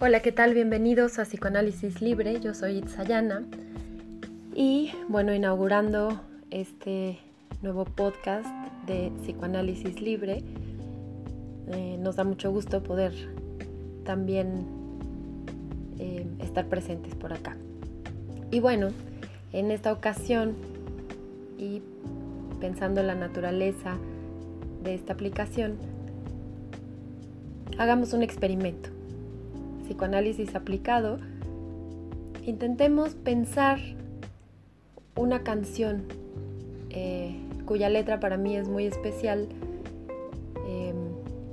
Hola, ¿qué tal? Bienvenidos a Psicoanálisis Libre. Yo soy Itzayana. Y bueno, inaugurando este nuevo podcast de Psicoanálisis Libre, eh, nos da mucho gusto poder también eh, estar presentes por acá. Y bueno, en esta ocasión y pensando en la naturaleza de esta aplicación, hagamos un experimento psicoanálisis aplicado, intentemos pensar una canción eh, cuya letra para mí es muy especial, em,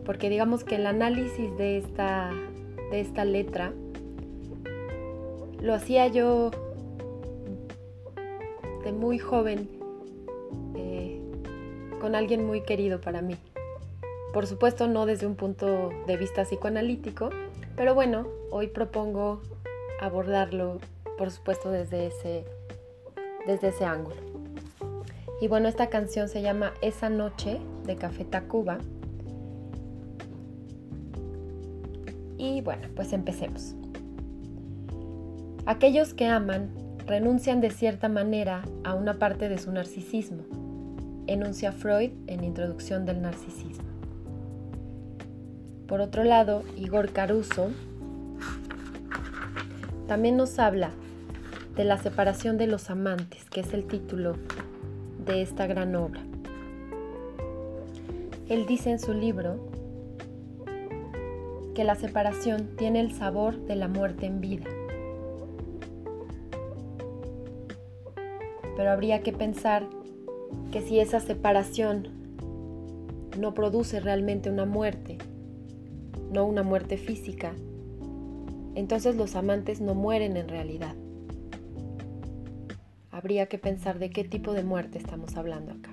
porque digamos que el análisis de esta, de esta letra lo hacía yo de muy joven eh, con alguien muy querido para mí. Por supuesto no desde un punto de vista psicoanalítico, pero bueno, hoy propongo abordarlo, por supuesto, desde ese, desde ese ángulo. Y bueno, esta canción se llama Esa Noche de Café Tacuba. Y bueno, pues empecemos. Aquellos que aman renuncian de cierta manera a una parte de su narcisismo, enuncia Freud en Introducción del Narcisismo. Por otro lado, Igor Caruso también nos habla de la separación de los amantes, que es el título de esta gran obra. Él dice en su libro que la separación tiene el sabor de la muerte en vida. Pero habría que pensar que si esa separación no produce realmente una muerte, no una muerte física, entonces los amantes no mueren en realidad. Habría que pensar de qué tipo de muerte estamos hablando acá.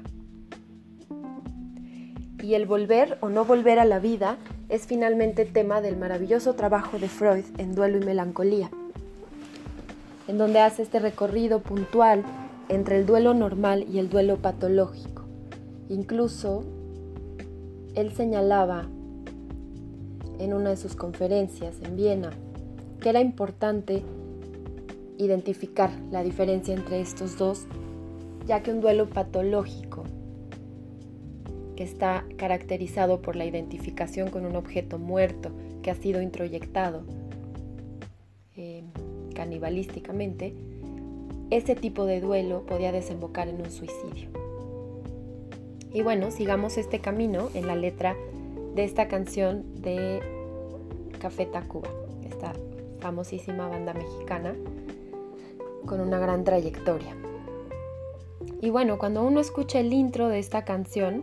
Y el volver o no volver a la vida es finalmente tema del maravilloso trabajo de Freud en Duelo y Melancolía, en donde hace este recorrido puntual entre el duelo normal y el duelo patológico. Incluso él señalaba en una de sus conferencias en Viena que era importante identificar la diferencia entre estos dos, ya que un duelo patológico, que está caracterizado por la identificación con un objeto muerto que ha sido introyectado eh, canibalísticamente, ese tipo de duelo podía desembocar en un suicidio. Y bueno, sigamos este camino en la letra de esta canción de Café Tacuba, esta famosísima banda mexicana con una gran trayectoria. Y bueno, cuando uno escucha el intro de esta canción,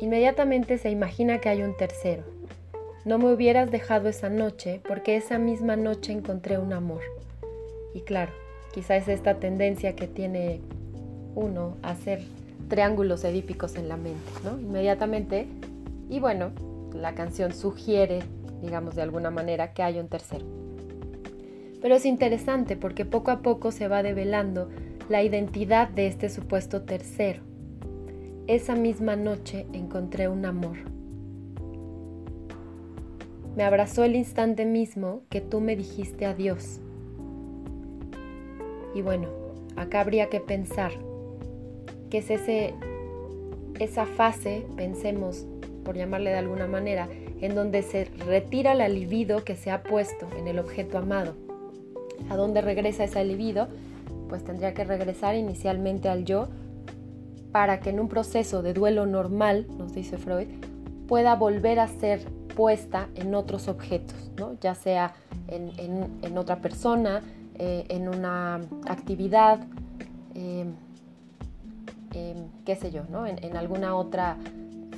inmediatamente se imagina que hay un tercero. No me hubieras dejado esa noche porque esa misma noche encontré un amor. Y claro, quizá es esta tendencia que tiene uno a hacer triángulos edípicos en la mente, ¿no? Inmediatamente. Y bueno, la canción sugiere, digamos de alguna manera, que hay un tercero. Pero es interesante porque poco a poco se va develando la identidad de este supuesto tercero. Esa misma noche encontré un amor. Me abrazó el instante mismo que tú me dijiste adiós. Y bueno, acá habría que pensar que es ese, esa fase, pensemos, por llamarle de alguna manera, en donde se retira la libido que se ha puesto en el objeto amado. ¿A dónde regresa esa libido? Pues tendría que regresar inicialmente al yo para que en un proceso de duelo normal, nos dice Freud, pueda volver a ser puesta en otros objetos, ¿no? ya sea en, otra persona, eh, en una actividad, eh, qué sé yo, ¿no? En, alguna otra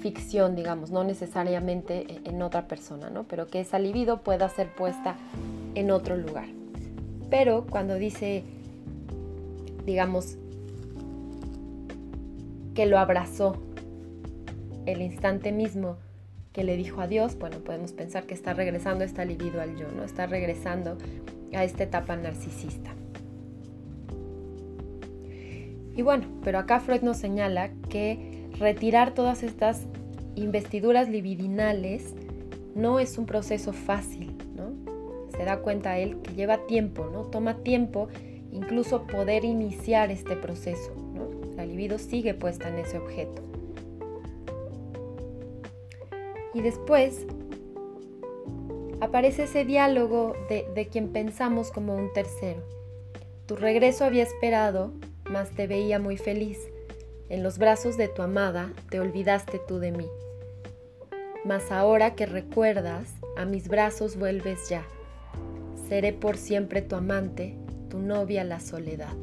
ficción, digamos, no necesariamente e, en otra persona, ¿no? Pero que esa libido pueda ser puesta en otro lugar. Pero cuando dice, digamos, que lo abrazó el instante mismo que le dijo adiós, bueno, podemos pensar que está regresando esta libido al yo, ¿no? Está regresando a esta etapa narcisista. Y bueno, pero acá Freud nos señala que retirar todas estas investiduras libidinales no es un proceso fácil, ¿no? Se da cuenta él que lleva tiempo, ¿no? Toma tiempo incluso poder iniciar este proceso, ¿no? La libido sigue puesta en ese objeto. Y después aparece ese diálogo de, de quien pensamos como un tercero. Tu regreso había esperado, mas te veía muy feliz. En los brazos de tu amada te olvidaste tú de mí. Mas ahora que recuerdas, a mis brazos vuelves ya. Seré por siempre tu amante, tu novia la soledad.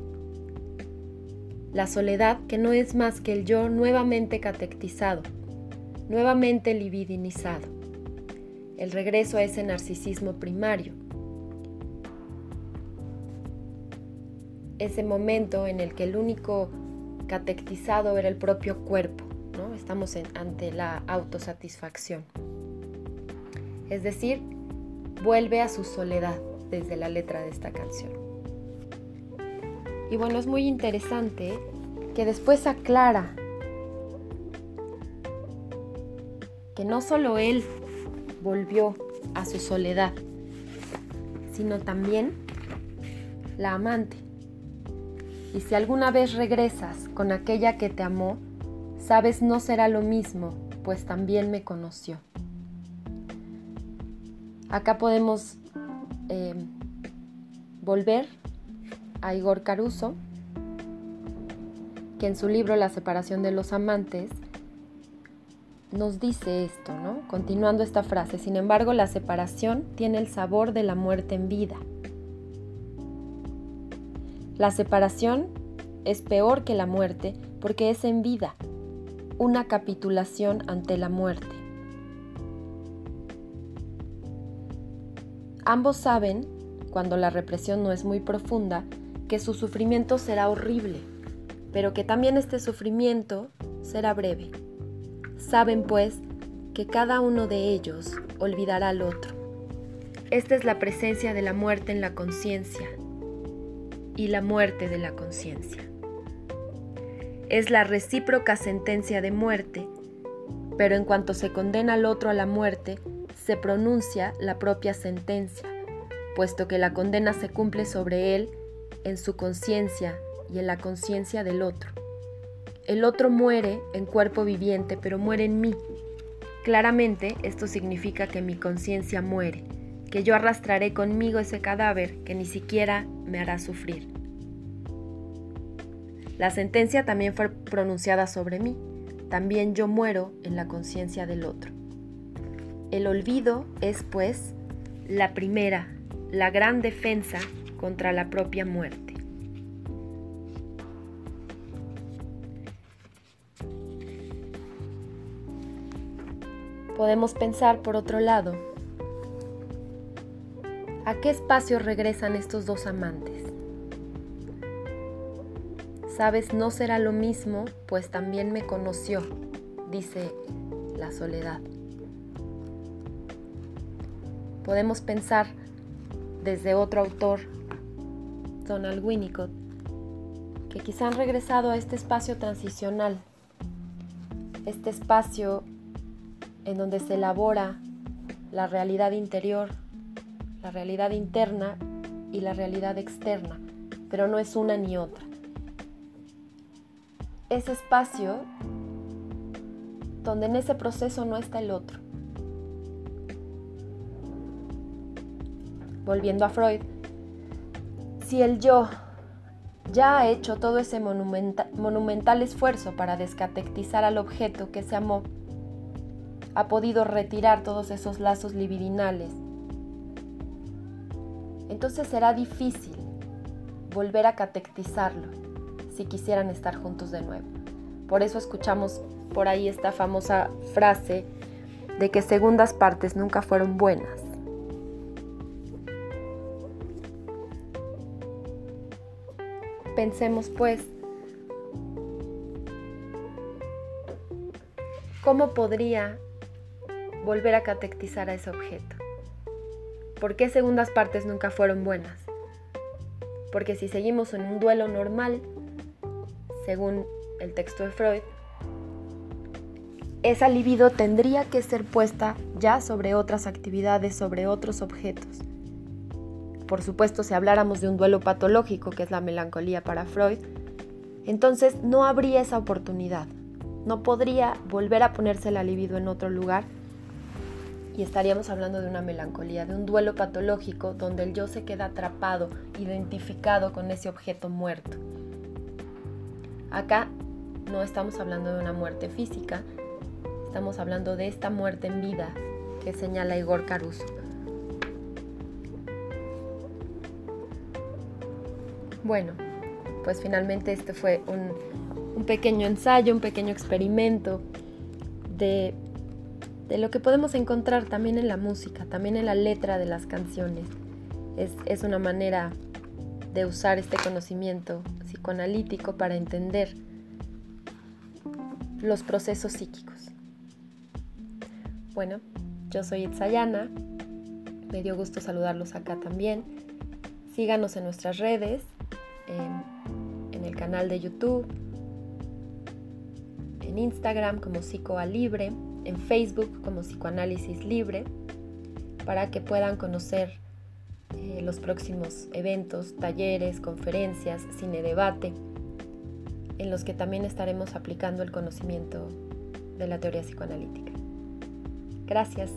La soledad que no es más que el yo nuevamente catectizado, nuevamente libidinizado. El regreso a ese narcisismo primario. Ese momento en el que el único catectizado era el propio cuerpo Estamos ante la autosatisfacción. Es decir, vuelve a su soledad desde la letra de esta canción. Y bueno, es muy interesante que después aclara que no solo él volvió a su soledad, sino también la amante. Y si alguna vez regresas con aquella que te amó, Sabes, no será lo mismo, pues también me conoció. Acá podemos eh, volver a Igor Caruso, que en su libro La separación de los amantes nos dice esto, ¿no? Continuando esta frase, sin embargo, la separación tiene el sabor de la muerte en vida. La separación es peor que la muerte porque es en vida una capitulación ante la muerte. Ambos saben, cuando la represión no es muy profunda, que su sufrimiento será horrible, pero que también este sufrimiento será breve. Saben, pues, que cada uno de ellos olvidará al otro. Esta es la presencia de la muerte en la conciencia y la muerte de la conciencia es la recíproca sentencia de muerte, pero en cuanto se condena al otro a la muerte, se pronuncia la propia sentencia, puesto que la condena se cumple sobre él en su conciencia y en la conciencia del otro. El otro muere en cuerpo viviente, pero muere en mí. Claramente esto significa que mi conciencia muere, que yo arrastraré conmigo ese cadáver que ni siquiera me hará sufrir. La sentencia también fue pronunciada sobre mí. También yo muero en la conciencia del otro. El olvido es, pues, la primera, la gran defensa contra la propia muerte. Podemos pensar, por otro lado, ¿a qué espacio regresan estos dos amantes? Sabes, no será lo mismo, pues también me conoció, dice la soledad. Podemos pensar desde otro autor, Donald Winnicott, que quizá han regresado a este espacio transicional, este espacio en donde se elabora la realidad interior, la realidad interna y la realidad externa, pero no es una ni otra ese espacio donde en ese proceso no está el otro. Volviendo a Freud, si el yo ya ha hecho todo ese monumental esfuerzo para descatectizar al objeto que se amó, ha podido retirar todos esos lazos libidinales, entonces será difícil volver a catectizarlo si quisieran estar juntos de nuevo. Por eso escuchamos por ahí esta famosa frase de que segundas partes nunca fueron buenas. Pensemos pues, ¿cómo podría volver a catectizar a ese objeto? ¿Por qué segundas partes nunca fueron buenas? Porque si seguimos en un duelo normal, según el texto de Freud, esa libido tendría que ser puesta ya sobre otras actividades, sobre otros objetos. Por supuesto, si habláramos de un duelo patológico, que es la melancolía para Freud, entonces no habría esa oportunidad. No podría volver a ponerse la libido en otro lugar y estaríamos hablando de una melancolía, de un duelo patológico donde el yo se queda atrapado, identificado con ese objeto muerto. Acá no estamos hablando de una muerte física, estamos hablando de esta muerte en vida que señala Igor Caruso. Bueno, pues finalmente este fue un, pequeño ensayo, un pequeño experimento de, de, lo que podemos encontrar también en la música, también en la letra de las canciones. Es, es una manera de usar este conocimiento psicoanalítico para entender los procesos psíquicos. Bueno, yo soy Itzayana, me dio gusto saludarlos acá también. Síganos en nuestras redes, en, el canal de YouTube, en Instagram como Psicoa Libre, en Facebook como Psicoanálisis Libre, para que puedan conocer eh, los próximos eventos, talleres, conferencias, cine debate, en los que también estaremos aplicando el conocimiento de la teoría psicoanalítica. Gracias.